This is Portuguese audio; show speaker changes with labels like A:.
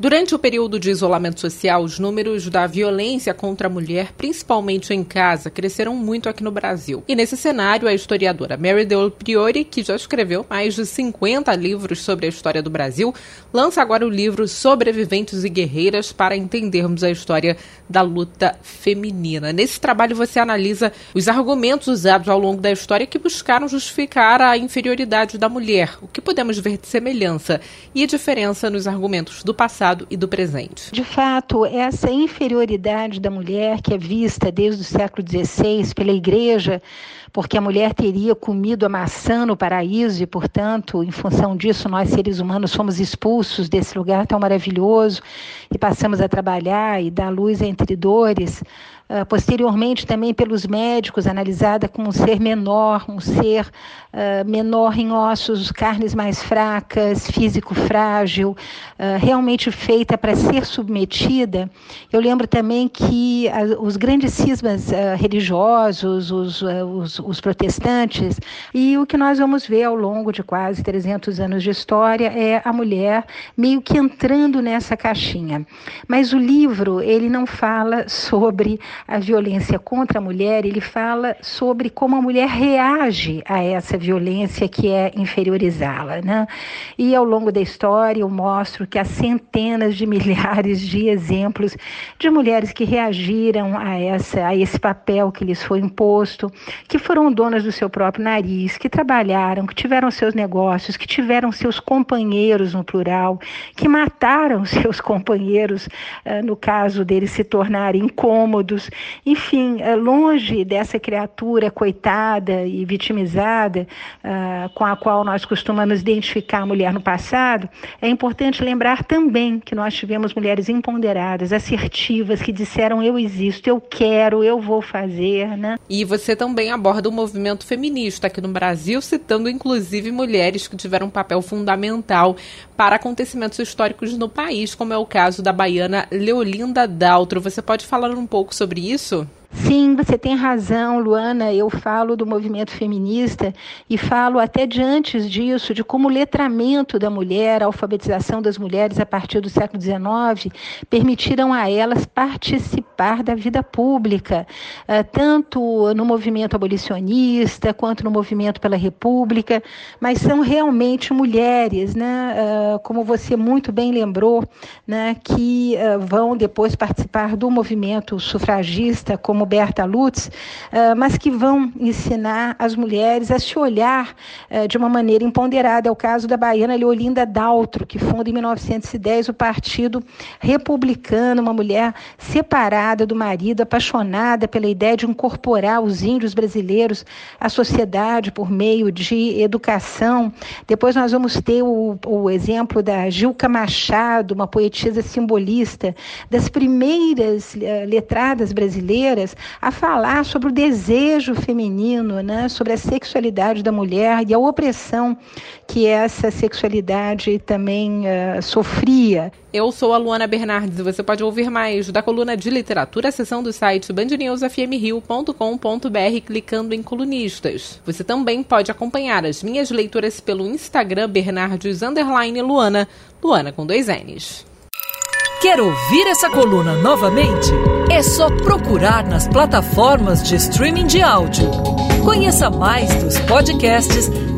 A: Durante o período de isolamento social, os números da violência contra a mulher, principalmente em casa, cresceram muito aqui no Brasil. E nesse cenário, a historiadora Mary Del Priori, que já escreveu mais de 50 livros sobre a história do Brasil, lança agora o livro Sobreviventes e Guerreiras para entendermos a história da luta feminina. Nesse trabalho, você analisa os argumentos usados ao longo da história que buscaram justificar a inferioridade da mulher, o que podemos ver de semelhança e diferença nos argumentos do passado passado e do presente.
B: De fato, essa inferioridade da mulher que é vista desde o século XVI pela Igreja, porque a mulher teria comido a maçã no paraíso e, portanto, em função disso, nós seres humanos somos expulsos desse lugar tão maravilhoso e passamos a trabalhar e dar luz entre dores. Uh, posteriormente, também pelos médicos, analisada como um ser menor, um ser uh, menor em ossos, carnes mais fracas, físico frágil, uh, realmente feita para ser submetida. Eu lembro também que os grandes cismas religiosos, os, os, os, protestantes, e o que nós vamos ver ao longo de quase 300 anos de história é a mulher meio que entrando nessa caixinha. Mas o livro, ele não fala sobre a violência contra a mulher, ele fala sobre como a mulher reage a essa violência que é inferiorizá-la. Né? E ao longo da história eu mostro que há centenas de milhares de exemplos de mulheres que reagiram a, essa, a esse papel que lhes foi imposto, que foram donas do seu próprio nariz, que trabalharam, que tiveram seus negócios, que tiveram seus companheiros no plural, que mataram seus companheiros, eh, no caso deles se tornarem incômodos, enfim, é longe dessa criatura coitada e vitimizada uh, com a qual nós costumamos identificar a mulher no passado, é importante lembrar também que nós tivemos mulheres empoderadas, assertivas, que disseram eu existo, eu quero, eu vou fazer, né?
A: E você também aborda o movimento feminista aqui no Brasil, citando inclusive mulheres que tiveram um papel fundamental para acontecimentos históricos no país, como é o caso da baiana Leolinda Daltro. Você pode falar um pouco sobre isso?
B: Sim, você tem razão, Luana. Eu falo do movimento feminista e falo até de antes disso, de como o letramento da mulher, a alfabetização das mulheres a partir do século XIX, permitiram a elas participar da vida pública, eh, tanto no movimento abolicionista quanto no movimento pela República, mas são realmente mulheres, né? Eh, como você muito bem lembrou, né? que eh, vão depois participar do movimento sufragista como Berta Lutz, mas que vão ensinar as mulheres a se olhar de uma maneira empoderada. É o caso da baiana Leolinda Daltro, que funda em 1910 o Partido Republicano, uma mulher separada do marido, apaixonada pela ideia de incorporar os índios brasileiros à sociedade por meio de educação. Depois nós vamos ter o, o exemplo da Gilca Machado, uma poetisa simbolista, das primeiras uh, letradas brasileiras a falar sobre o desejo feminino, né, sobre a sexualidade da mulher e a opressão que essa sexualidade também uh, sofria.
A: Eu sou a Luana Bernardes e você pode ouvir mais da coluna de literatura, seção do site bandnewsfmrio.com.br clicando em colunistas. Você também pode acompanhar as minhas leituras pelo Instagram Bernardes Luana, Luana com dois N's.
C: Quer ouvir essa coluna novamente? É só procurar nas plataformas de streaming de áudio. Conheça mais dos podcasts